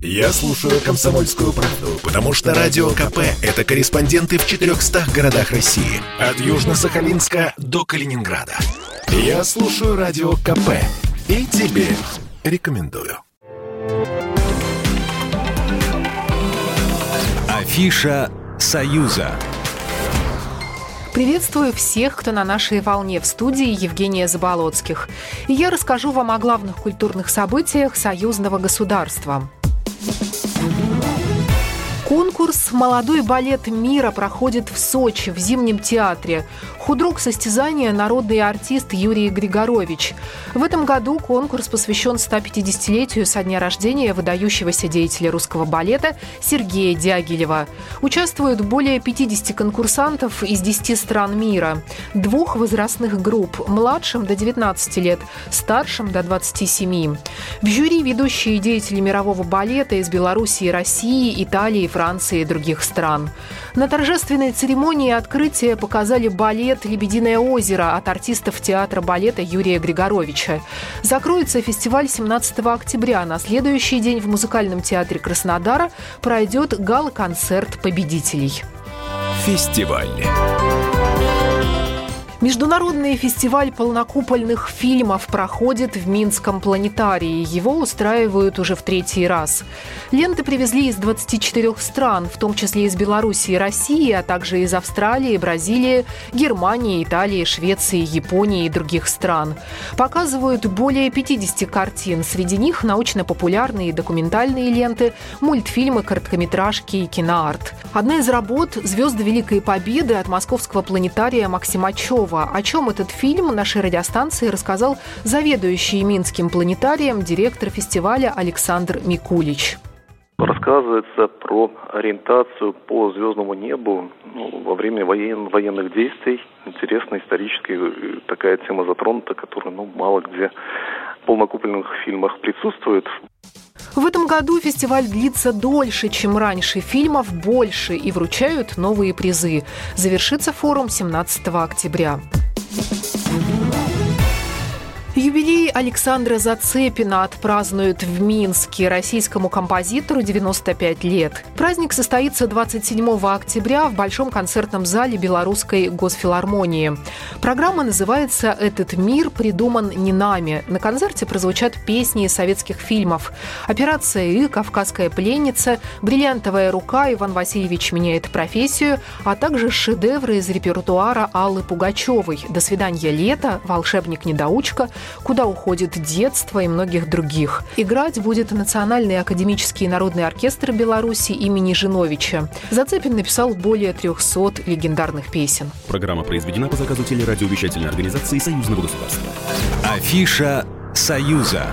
Я слушаю «Комсомольскую правду», потому что «Радио КП» — это корреспонденты в 400 городах России. От Южно-Сахалинска до Калининграда. Я слушаю «Радио КП» и тебе рекомендую. Афиша «Союза». Приветствую всех, кто на нашей волне в студии Евгения Заболоцких. И я расскажу вам о главных культурных событиях союзного государства. Thank you. Конкурс «Молодой балет мира» проходит в Сочи, в Зимнем театре. Худрук состязания – народный артист Юрий Григорович. В этом году конкурс посвящен 150-летию со дня рождения выдающегося деятеля русского балета Сергея Дягилева. Участвуют более 50 конкурсантов из 10 стран мира, двух возрастных групп – младшим до 19 лет, старшим до 27. В жюри ведущие деятели мирового балета из Белоруссии, России, Италии, Франции и других стран. На торжественной церемонии открытия показали балет «Лебединое озеро» от артистов театра балета Юрия Григоровича. Закроется фестиваль 17 октября. На следующий день в музыкальном театре Краснодара пройдет гала-концерт победителей. Фестиваль. Международный фестиваль полнокупольных фильмов проходит в Минском планетарии. Его устраивают уже в третий раз. Ленты привезли из 24 стран, в том числе из Беларуси и России, а также из Австралии, Бразилии, Германии, Италии, Швеции, Японии и других стран. Показывают более 50 картин. Среди них научно-популярные документальные ленты, мультфильмы, короткометражки и киноарт. Одна из работ «Звезды Великой Победы» от московского планетария Максима Чова Петрова. О чем этот фильм нашей радиостанции рассказал заведующий Минским планетарием директор фестиваля Александр Микулич. Рассказывается про ориентацию по звездному небу ну, во время воен, военных действий. Интересная историческая э, такая тема затронута, которая ну, мало где в полнокупленных фильмах присутствует. В этом году фестиваль длится дольше, чем раньше. Фильмов больше и вручают новые призы. Завершится форум 17 октября. Юбилей Александра Зацепина отпразднуют в Минске. Российскому композитору 95 лет. Праздник состоится 27 октября в Большом концертном зале Белорусской госфилармонии. Программа называется «Этот мир придуман не нами». На концерте прозвучат песни из советских фильмов. «Операция И», «Кавказская пленница», «Бриллиантовая рука», «Иван Васильевич меняет профессию», а также шедевры из репертуара Аллы Пугачевой «До свидания, лето», «Волшебник-недоучка», «Куда уходит детство» и многих других. Играть будет Национальный академический народный оркестр Беларуси имени Жиновича. Зацепин написал более 300 легендарных песен. Программа произведена по заказу телерадиовещательной организации Союзного государства. Афиша «Союза».